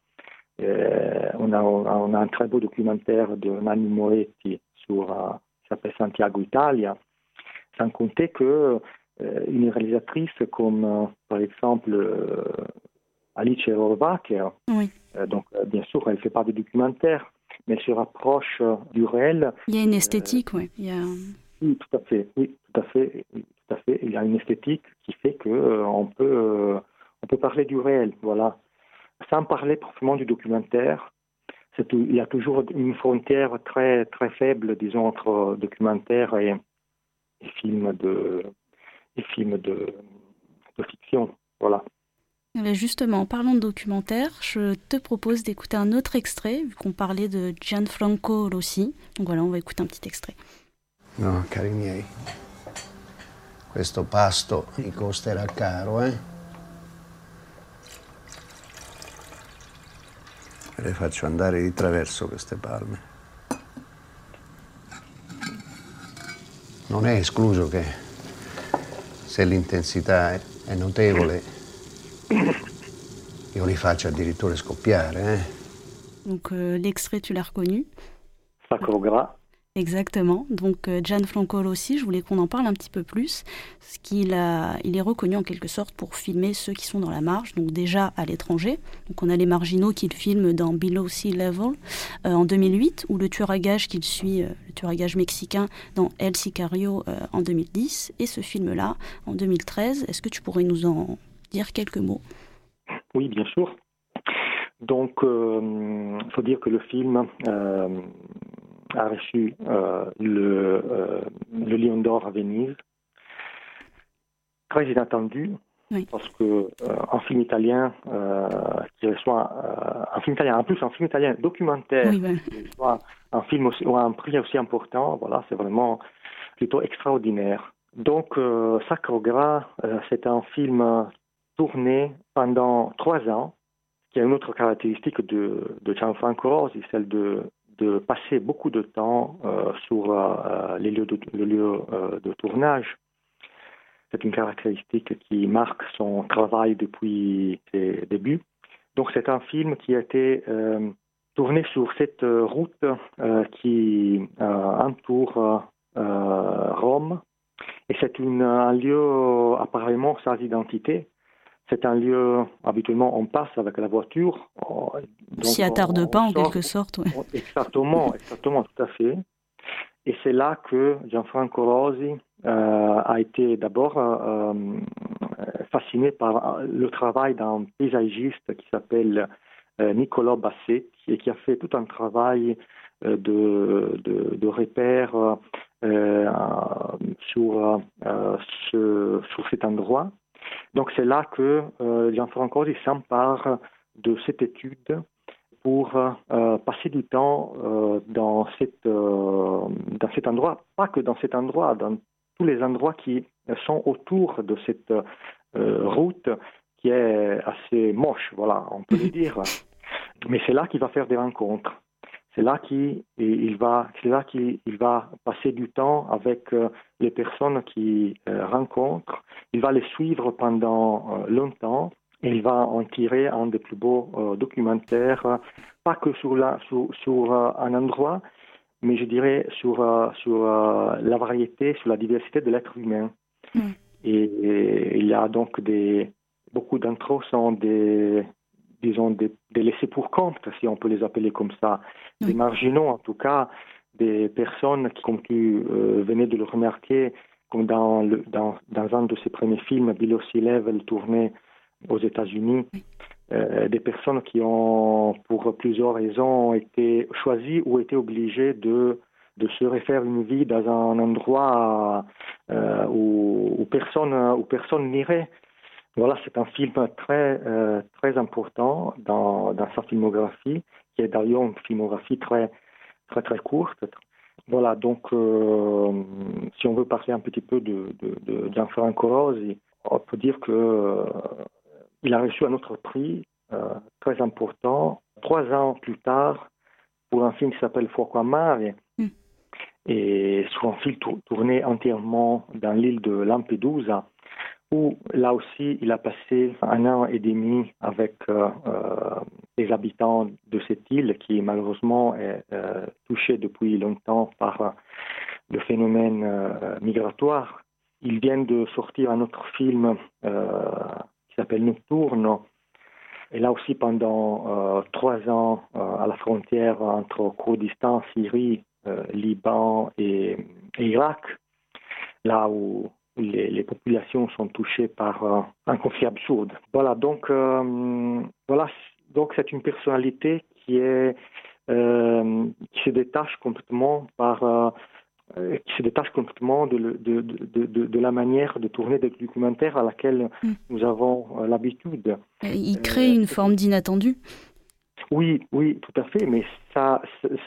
[SPEAKER 2] on, a, un très beau documentaire de Nanni Moretti sur, qui s'appelle Santiago Italia. Sans compter que une réalisatrice comme euh, par exemple euh, Alice Rohrwacher. Oui. donc bien sûr, elle fait pas de documentaire, mais elle se rapproche du réel.
[SPEAKER 1] Il y a une esthétique, oui.
[SPEAKER 2] Oui, tout à fait. Oui, tout à fait. tout à fait. Il y a une esthétique qui fait que on peut on peut parler du réel, voilà, sans parler proprement du documentaire. il y a toujours une frontière très très faible, disons, entre documentaire et, et film de des films de, fiction. Voilà.
[SPEAKER 1] Justement, parlant de documentaire, je te propose d'écouter un autre extrait, vu qu'on parlait de Gianfranco Rossi. Donc voilà, on va écouter un petit extrait.
[SPEAKER 6] No, cari miei, questo pasto mi costerà caro, eh? Le faccio andare di traverso queste palme. Non è escluso che se l'intensità è, notevole, io li faccio addirittura scoppiare. Eh?
[SPEAKER 1] Donc euh, l'extrait, tu l'as reconnu
[SPEAKER 2] Sacro Gras.
[SPEAKER 1] Exactement. Donc euh, Gianfranco aussi, je voulais qu'on en parle un petit peu plus, parce qu'il il est reconnu en quelque sorte pour filmer ceux qui sont dans la marge, donc déjà à l'étranger. Donc on a les marginaux qu'il filme dans Below Sea Level euh, en 2008, ou le tueur à gages qu'il suit, euh, le tueur à gages mexicain dans El Sicario en 2010, et ce film-là en 2013. Est-ce que tu pourrais nous en dire quelques mots?
[SPEAKER 2] Oui, bien sûr. Donc, il faut dire que le film a reçu euh, le, euh, le Lion d'Or à Venise. Très inattendu, parce que euh, un film italien qui reçoit un film italien, en plus un film italien documentaire, qui reçoit un film aussi, ou un prix aussi important, voilà, c'est vraiment plutôt extraordinaire. Donc, Sacro Gras, c'est un film tourné pendant trois ans, qui a une autre caractéristique de, de Gianfranco Rosi, celle de de passer beaucoup de temps euh, sur euh, les lieux le lieu euh, de tournage. C'est une caractéristique qui marque son travail depuis ses débuts. Donc c'est un film qui a été tourné sur cette route qui entoure Rome. Et c'est un lieu apparemment sans identité. C'est un lieu, habituellement, on passe avec la voiture.
[SPEAKER 1] On s'y attarde pas, en quelque sorte.
[SPEAKER 2] Exactement, [laughs] exactement, tout à fait. Et c'est là que Gianfranco Rosi euh, a été d'abord euh, fasciné par le travail d'un paysagiste qui s'appelle euh, Nicolas Basset et qui a fait tout un travail de, de, de repères sur cet endroit. Donc c'est là que euh, Gianfranco s'empare de cette étude pour euh, passer du temps euh, dans, cette, euh, dans cet endroit, pas que dans cet endroit, dans tous les endroits qui sont autour de cette route qui est assez moche, voilà, on peut le [laughs] dire. Mais c'est là qu'il va faire des rencontres. C'est là qu'il va, là qu'il va passer du temps avec euh, les personnes qu'il euh, rencontre. Il va les suivre pendant euh, longtemps et il va en tirer un des plus beaux documentaires, pas que sur, la, sur, sur un endroit, mais je dirais sur, sur la variété, sur la diversité de l'être humain. Mm. Et, il y a donc des, beaucoup d'intros sont des, disons, des, laissés pour compte, si on peut les appeler comme ça, des marginaux en tout cas, des personnes qui, comme tu euh, venais de le remarquer, comme dans, le, dans, dans, un de ses premiers films, Below Sea Level, tourné aux États-Unis, euh, des personnes qui ont, pour plusieurs raisons, été choisies ou été obligées de, de se refaire une vie dans un endroit euh, où, où, personne où personne n'irait. Voilà, c'est un film très, euh, très important dans, dans, sa filmographie, qui est d'ailleurs une filmographie très, très, très courte. Voilà, donc, euh, si on veut parler un petit peu de, de, Gianfranco Rosi, on peut dire que euh, il a reçu un autre prix très important trois ans plus tard pour un film qui s'appelle Fuoco a Mare, mm. et sur un film tourné entièrement dans l'île de Lampedusa où là aussi il a passé un an et demi avec euh, euh, les habitants de cette île qui malheureusement est euh, touchée depuis longtemps par le phénomène migratoire. Il vient de sortir un autre film qui s'appelle Nocturne. Et là aussi, pendant trois ans, à la frontière entre Kurdistan, Syrie, Liban et, et Irak, là où les, populations sont touchées par euh, un conflit absurde. Voilà, donc euh, voilà, donc c'est une personnalité qui est euh, qui se détache complètement par qui se détache complètement de, de, de, de, la manière de tourner des documentaires à laquelle mm. nous avons l'habitude.
[SPEAKER 1] Il crée une forme d'inattendu.
[SPEAKER 2] Oui, oui, tout à fait, mais ça,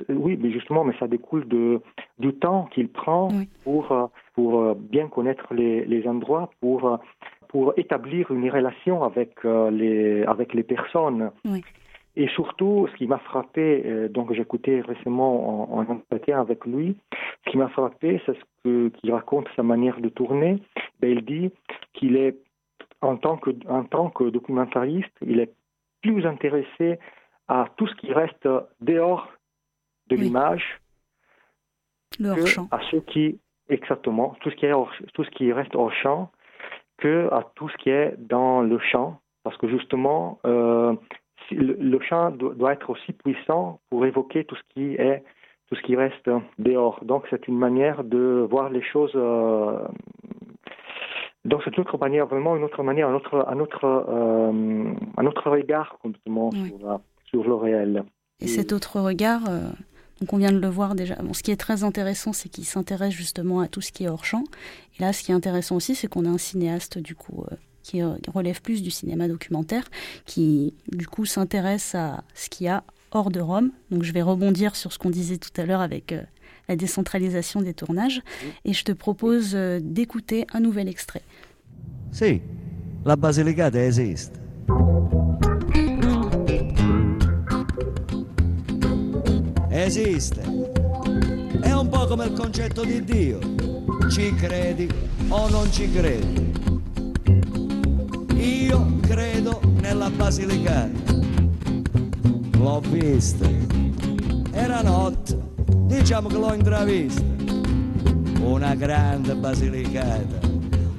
[SPEAKER 2] oui, mais justement, mais ça découle de du temps qu'il prend pour pour euh, bien connaître les, les endroits, pour euh, pour établir une relation avec les avec les personnes. Et surtout, ce qui m'a frappé, donc j'écoutais récemment en, entretien avec lui, ce qui m'a frappé, c'est ce que qu'il raconte sa manière de tourner. Ben, il dit qu'il est en tant que en tant que documentariste, il est plus intéressé à tout ce qui reste dehors de l'image
[SPEAKER 1] champ.
[SPEAKER 2] à ceux qui exactement tout ce qui est tout ce qui reste hors champ que à tout ce qui est dans le champ parce que justement euh, le, champ doit être aussi puissant pour évoquer tout ce qui est tout ce qui reste dehors. Donc c'est une manière de voir les choses. Euh, donc c'est une autre manière, vraiment une autre manière, un autre, un autre, euh, un autre regard complètement sur, sur, le réel.
[SPEAKER 1] Et, cet autre regard, donc on vient de le voir déjà. Ce qui est très intéressant, c'est qu'il s'intéresse justement à tout ce qui est hors champ. Et là, ce qui est intéressant aussi, c'est qu'on a un cinéaste du coup qui relève plus du cinéma documentaire, qui du coup s'intéresse à ce qu'il y a hors de Rome. Donc je vais rebondir sur ce qu'on disait tout à l'heure avec euh, la décentralisation des tournages. Et je te propose euh, d'écouter un nouvel extrait.
[SPEAKER 7] Si, la Basilicata esiste. Esiste. È un po' come il concetto di Dio. Ci credi o non ci credi. Io credo nella Basilicata l'ho vista. Era notte, diciamo che l'ho intravista. Una grande basilicata,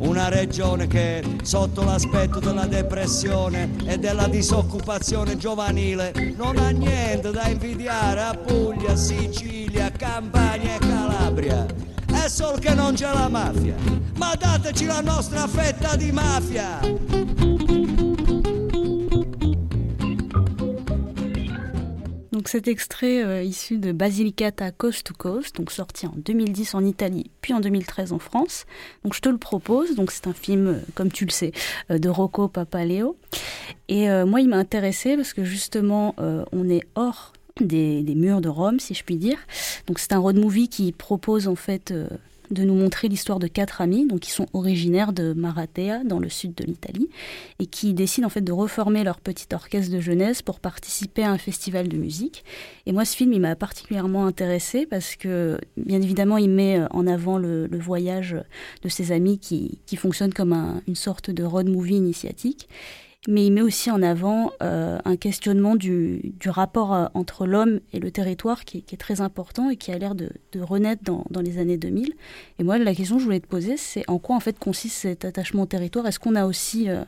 [SPEAKER 7] una regione che sotto l'aspetto della depressione e della disoccupazione giovanile non ha niente da invidiare a Puglia, Sicilia, Campania e Calabria. È solo che non c'è la mafia, ma dateci la nostra fetta di mafia!
[SPEAKER 1] Donc cet extrait euh, issu de Basilicata Coast to Coast, donc sorti en 2010 en Italie, puis en 2013 en France. Donc je te le propose. Donc c'est un film, euh, comme tu le sais, euh, de Rocco Papaleo. Et moi, il m'a intéressé parce que justement, on est hors des, des, murs de Rome, si je puis dire. Donc c'est un road movie qui propose en fait de nous montrer l'histoire de quatre amis, donc qui sont originaires de Maratea, dans le sud de l'Italie, et qui décident en fait de reformer leur petit orchestre de jeunesse pour participer à un festival de musique. Et moi, ce film, il m'a particulièrement intéressé parce que, bien évidemment, il met en avant le, voyage de ces amis qui, qui fonctionne comme une sorte de road movie initiatique mais il met aussi en avant euh, un questionnement du, rapport euh, entre l'homme et le territoire qui, est très important et qui a l'air de, renaître dans, les années 2000. Et moi, la question que je voulais te poser, c'est en quoi en fait consiste cet attachement au territoire? Est-ce qu'on a aussi euh,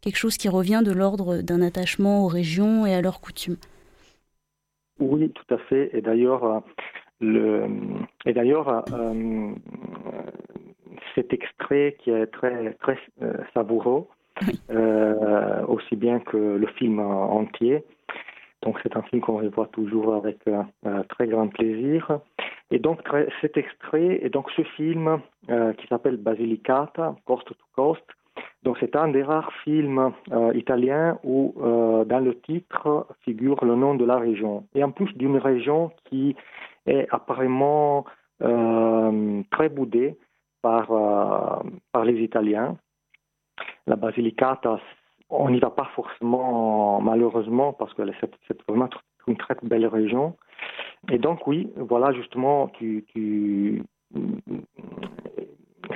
[SPEAKER 1] quelque chose qui revient de l'ordre d'un attachement aux régions et à leurs coutumes?
[SPEAKER 2] Oui, tout à fait. Et d'ailleurs, le, et d'ailleurs, cet extrait qui est très, très savoureux, euh, aussi bien que le film entier. Donc c'est un film qu'on revoit toujours avec euh, très grand plaisir. Et donc cet extrait, et donc ce film euh, qui s'appelle Basilicata, Coast to Coast, donc c'est un des rares films italiens où dans le titre figure le nom de la région. Et en plus d'une région qui est apparemment très boudée par, par les Italiens la Basilicata, on n'y va pas forcément malheureusement parce que c'est vraiment une très belle région. Et donc oui, voilà justement, tu,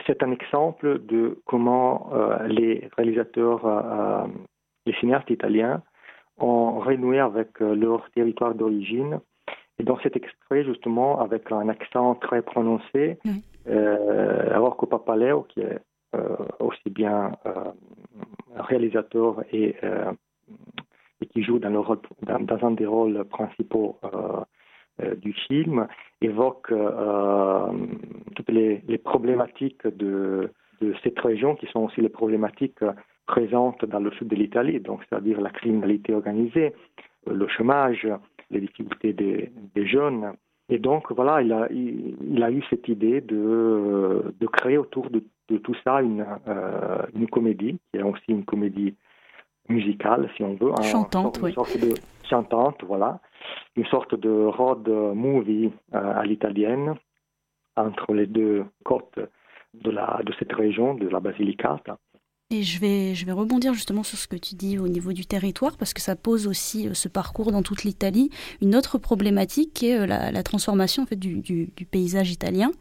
[SPEAKER 2] c'est un exemple de comment euh, les réalisateurs, euh, les cinéastes italiens ont renoué avec euh, leur territoire d'origine. Et dans cet extrait, justement, avec un accent très prononcé, alors que Papaleo, qui est euh, aussi bien euh, réalisateur et, euh, et, qui joue dans, un des rôles principaux du film, évoque toutes les, problématiques de, cette région qui sont aussi les problématiques présentes dans le sud de l'Italie, donc c'est-à-dire la criminalité organisée, le chômage, les difficultés des, jeunes. Et donc, voilà, il a, il, il a eu cette idée de, de créer autour de de tout ça une, euh, une comédie, qui est aussi une comédie musicale, si on veut.
[SPEAKER 1] Chantante,
[SPEAKER 2] une Sorte de, chantante, voilà. Une sorte de road movie euh, à l'italienne, entre les deux côtes de, la, de cette région, de la Basilicata.
[SPEAKER 1] Et je vais, je vais rebondir justement sur ce que tu dis au niveau du territoire, parce que ça pose aussi euh, ce parcours dans toute l'Italie. Une autre problématique qui est euh, la, transformation en fait, du, du, paysage italien,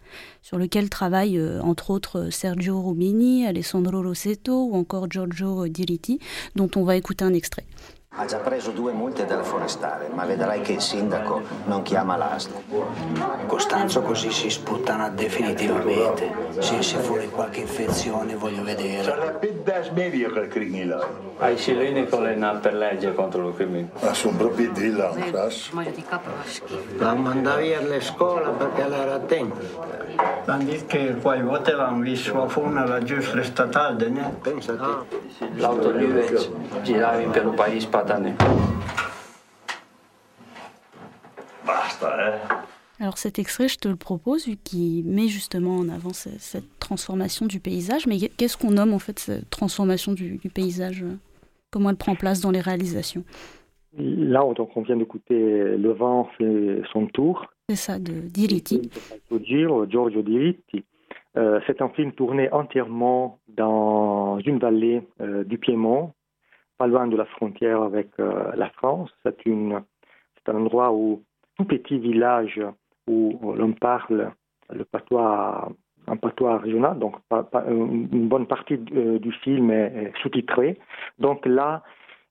[SPEAKER 1] sur lequel travaillent euh, entre autres Sergio Rubini, Alessandro Rossetto ou encore Giorgio Diritti, dont on va écouter un extrait.
[SPEAKER 8] Ha già preso due multe dalla forestale, ma vedrai che il sindaco non chiama l'asta.
[SPEAKER 9] Costanzo così si sputtana definitivamente. Se esce fuori qualche infezione voglio vedere.
[SPEAKER 10] Sarebbe da smedia quel criminale.
[SPEAKER 11] Ai cileni con le per legge contro il crimine.
[SPEAKER 10] Ma sono proprio di là.
[SPEAKER 12] La mandava via alle scuole perché era attenta.
[SPEAKER 13] L'hanno detto che volta l'hanno visto a fuori alla giustra statale, no?
[SPEAKER 12] Pensa a te.
[SPEAKER 11] L'auto di Vec girava per il paese
[SPEAKER 10] eh?
[SPEAKER 1] Alors cet extrait, je te le propose, vu qu'il met justement en avant ce- cette transformation du paysage. Mais qu'est-ce qu'on nomme en fait cette transformation du, du paysage? Comment elle prend place dans les réalisations?
[SPEAKER 2] Là, donc, on vient d'écouter Le vent fait son tour.
[SPEAKER 1] C'est ça, de Diritti.
[SPEAKER 2] Giorgio Diritti. Euh, c'est un film tourné entièrement dans une vallée euh, du Piémont, pas loin de la frontière avec euh, la France. C'est un endroit où tout petit village où l'on parle le patois, un patois régional, donc une bonne partie euh, du film est, sous-titrée. Donc là,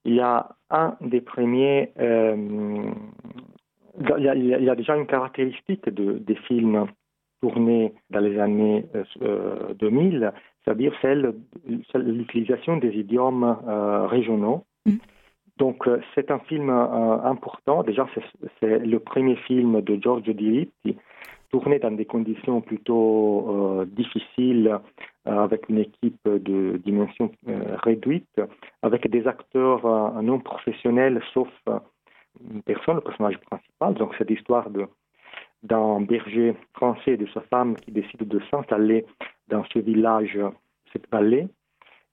[SPEAKER 2] il y a un des premiers. euh, il y, a, déjà une caractéristique de, des films tournés dans les années euh, 2000, c'est-à-dire celle, l'utilisation des idiomes euh, régionaux. Donc euh, c'est un film euh, important. Déjà, c'est- le premier film de Giorgio Diritti, tourné dans des conditions plutôt euh, difficiles, avec une équipe de dimension réduite, avec des acteurs non professionnels, sauf une personne, le personnage principal. Donc c'est l'histoire de d'un berger français et de sa femme qui décident de s'installer dans ce village, cette vallée,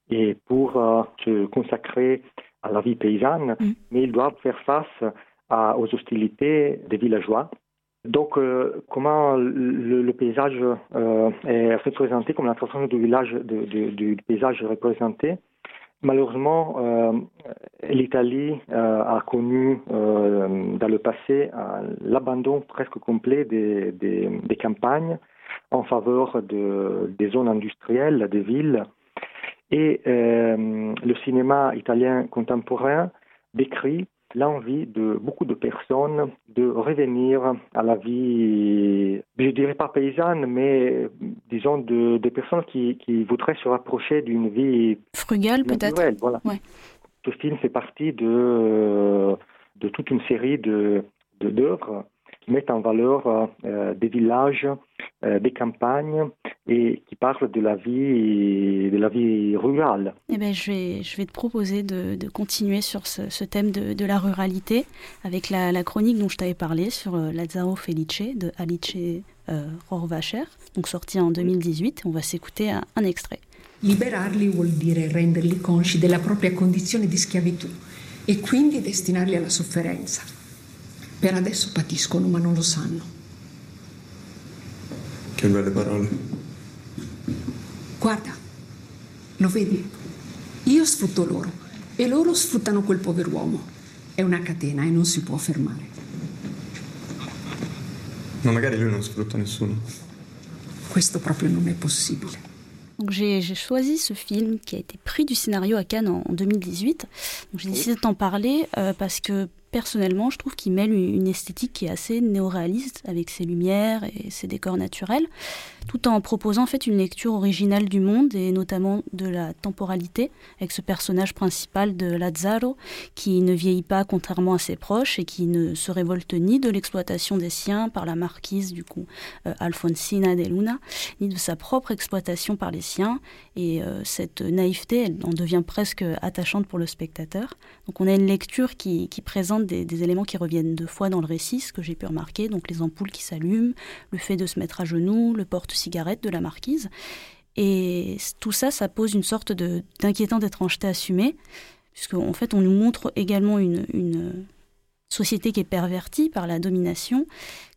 [SPEAKER 2] et pour euh, se consacrer à la vie paysanne, mais ils doivent faire face à- aux hostilités des villageois. Donc, euh, comment le, le paysage euh, est représenté, comme la transformation du village, de- de- du paysage est représenté? Malheureusement, euh, l'Italie euh, a connu euh, dans le passé l'abandon presque complet des, campagnes en faveur de, des zones industrielles, des villes. Et le cinéma italien contemporain décrit l'envie de beaucoup de personnes de revenir à la vie, je dirais pas paysanne, mais disons de, personnes qui, qui voudraient se rapprocher d'une vie
[SPEAKER 1] Frugale peut-être
[SPEAKER 2] Voilà.
[SPEAKER 1] Ouais.
[SPEAKER 2] Ce film fait partie de, de toute une série de- d'œuvres qui mettent en valeur euh, des villages, euh, des campagnes et qui parlent de la vie, de la vie rurale.
[SPEAKER 1] Eh ben, je, vais, je vais te proposer de, de continuer sur ce, ce thème de, de la ruralité avec la, la chronique dont je t'avais parlé sur euh, Lazzaro Felice de Alice euh, Rohrwacher, donc sorti en 2018. On va s'écouter un, un extrait.
[SPEAKER 14] Liberarli vuol dire renderli consci della propria condizione di schiavitù e quindi destinarli alla sofferenza. Per adesso patiscono ma non lo sanno.
[SPEAKER 15] Che belle parole.
[SPEAKER 14] Guarda, lo vedi? Io sfrutto loro e loro sfruttano quel pover'uomo. È una catena e non si può fermare.
[SPEAKER 15] Ma magari lui non sfrutta nessuno.
[SPEAKER 14] Questo proprio non è possibile.
[SPEAKER 1] J'ai choisi ce film qui a été prix du scénario à Cannes en, en 2018. Donc j'ai décidé de t'en parler euh, parce que personnellement, je trouve qu'il mêle une esthétique qui est assez néo-réaliste avec ses lumières et ses décors naturels, tout en proposant en fait une lecture originale du monde et notamment de la temporalité avec ce personnage principal de Lazzaro qui ne vieillit pas contrairement à ses proches et qui ne se révolte ni de l'exploitation des siens par la marquise du coup euh, Alfonsina de Luna, ni de sa propre exploitation par les siens. Et euh, cette naïveté, elle en devient presque attachante pour le spectateur. Donc on a une lecture qui présente des, éléments qui reviennent deux fois dans le récit, ce que j'ai pu remarquer, donc les ampoules qui s'allument, le fait de se mettre à genoux, le porte-cigarette de la marquise. Et tout ça, ça pose une sorte d'inquiétante étrangeté assumée, puisque en fait on nous montre également une, une société qui est pervertie par la domination,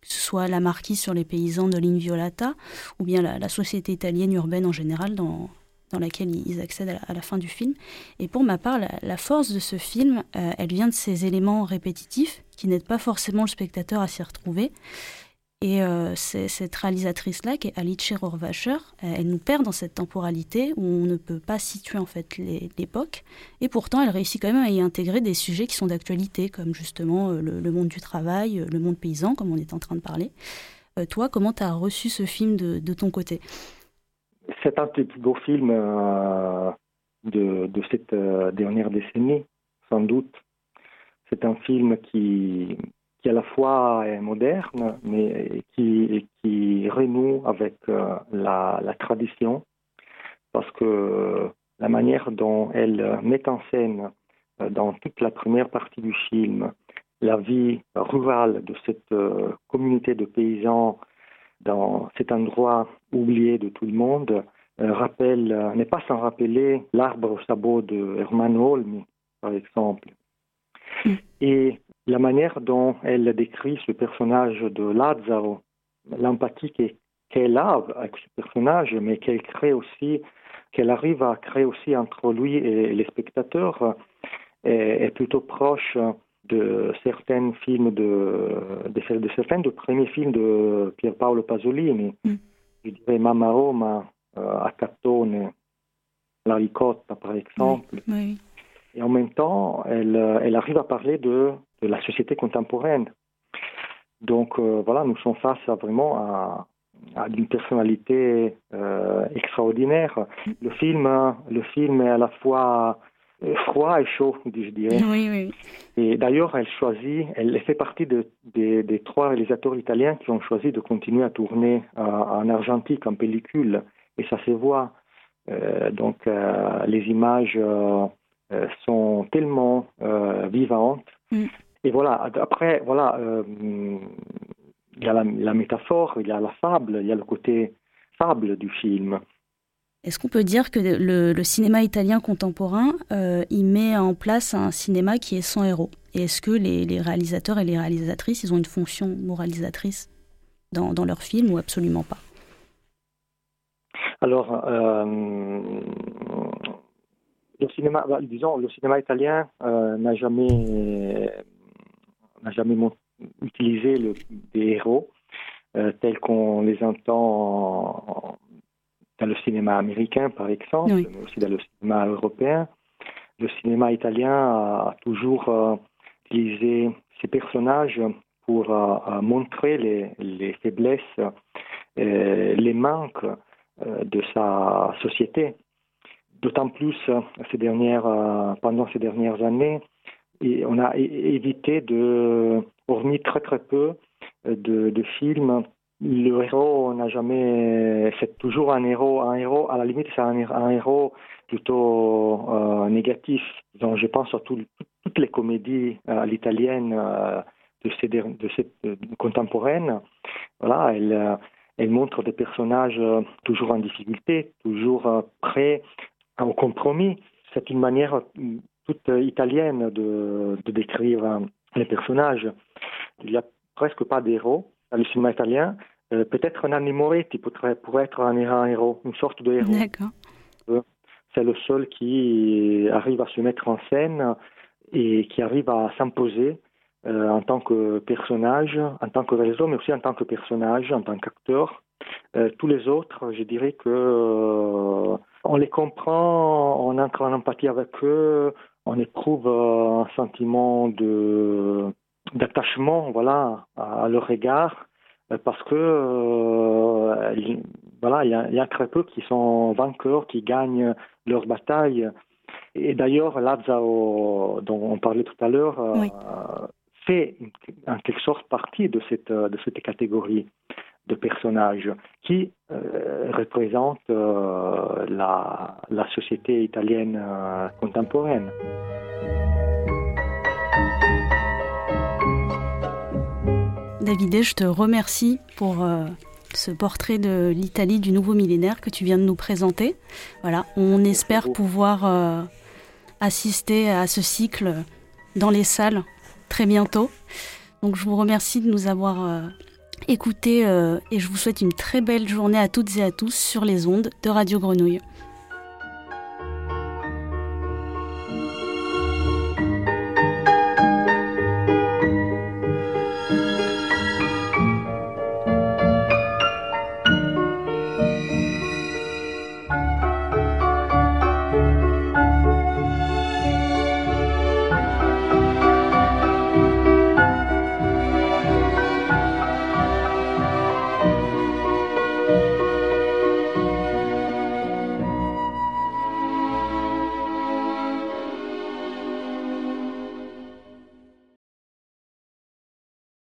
[SPEAKER 1] que ce soit la marquise sur les paysans de l'Inviolata, ou bien la, la société italienne urbaine en général dans, dans laquelle ils accèdent à la, fin du film. Et pour ma part, la, force de ce film, euh, elle vient de ces éléments répétitifs qui n'aident pas forcément le spectateur à s'y retrouver. Et euh, cette réalisatrice-là, qui est Alice Rohrwacher, elle nous perd dans cette temporalité où on ne peut pas situer en fait l'époque. Et pourtant, elle réussit quand même à y intégrer des sujets qui sont d'actualité, comme justement euh, le, monde du travail, euh, le monde paysan, comme on est en train de parler. toi, comment tu as reçu ce film de, ton côté?
[SPEAKER 2] C'est un des plus beaux films de, de, cette dernière décennie, sans doute. C'est un film qui, qui à la fois est moderne, mais qui, renoue avec euh, la, tradition, parce que la manière dont elle met en scène euh, dans toute la première partie du film la vie rurale de cette euh, communauté de paysans dans cet endroit oublié de tout le monde rappelle, n'est pas sans rappeler l'arbre au sabot de Hermann Holm, par exemple. Mm. Et la manière dont elle décrit ce personnage de Lazzaro, l'empathie qu'elle a avec ce personnage, mais qu'elle crée aussi, qu'elle arrive à créer aussi entre lui et les spectateurs, est, plutôt proche de certains films de, de, certains de premiers films de Pier Paolo Pasolini. Mm. Je dirais Mamma Roma, euh, Acatone, La Ricotta par exemple. Et en même temps, elle, elle arrive à parler de de la société contemporaine. Donc euh, voilà, nous sommes face à vraiment à, une personnalité euh, extraordinaire. Le film, le film est à la fois euh, froid et chaud, je dirais.
[SPEAKER 1] Oui, oui.
[SPEAKER 2] Et d'ailleurs, elle choisit, elle fait partie de, des trois réalisateurs italiens qui ont choisi de continuer à tourner en argentique, en pellicule, et ça se voit. donc, les images sont tellement vivantes. Mm. Et voilà, après, voilà, euh, il y a la, métaphore, il y a la fable, il y a le côté fable du film.
[SPEAKER 1] Est-ce qu'on peut dire que le, cinéma italien contemporain, euh, il met en place un cinéma qui est sans héros? Et est-ce que les, réalisateurs et les réalisatrices, ils ont une fonction moralisatrice dans, dans leur film ou absolument pas?
[SPEAKER 2] Alors, euh, le cinéma, bah, disons, le cinéma italien n'a jamais jamais utilisé des héros euh, tels qu'on les entend dans le cinéma américain, par exemple, mais aussi dans le cinéma européen. Le cinéma italien a, toujours euh, utilisé ces personnages pour euh, montrer les, les faiblesses, les manques de sa société. D'autant plus ces dernières, pendant ces dernières années, et on a évité de, hormis très très peu de, de films, le héros n'a jamais, c'est toujours un héros, un héros, à la limite c'est un, héros plutôt euh, négatif. Je pense à toutes les comédies euh, à l'italienne euh, de ces, de cette contemporaine. Voilà, elle, elle montre des personnages toujours en difficulté, toujours prêts au compromis. C'est une manière toute italienne de, décrire euh, les personnages. Il n'y a presque pas d'héros dans le cinéma italien. Euh, peut-être un Moretti pourrait, pourrait être un, un, héros, une sorte de héros.
[SPEAKER 1] D'accord.
[SPEAKER 2] Euh, c'est le seul qui arrive à se mettre en scène et qui arrive à s'imposer en tant que personnage, en tant que réseau, mais aussi en tant que personnage, en tant qu'acteur. tous les autres, je dirais que on les comprend, on entre en empathie avec eux, on éprouve euh, un sentiment de d'attachement voilà à, leur égard euh, parce que euh, voilà il y, a, très peu qui sont vainqueurs qui gagnent leur bataille et d'ailleurs Lazao dont on parlait tout à l'heure fait en quelque sorte partie de cette de cette catégorie de personnages qui euh, représentent euh, la, la, société italienne euh, contemporaine.
[SPEAKER 1] David, je te remercie pour ce portrait de l'Italie du nouveau millénaire que tu viens de nous présenter. Voilà, on espère pouvoir assister à ce cycle dans les salles très bientôt. Donc je vous remercie de nous avoir euh, et je vous souhaite une très belle journée à toutes et à tous sur les ondes de Radio Grenouille.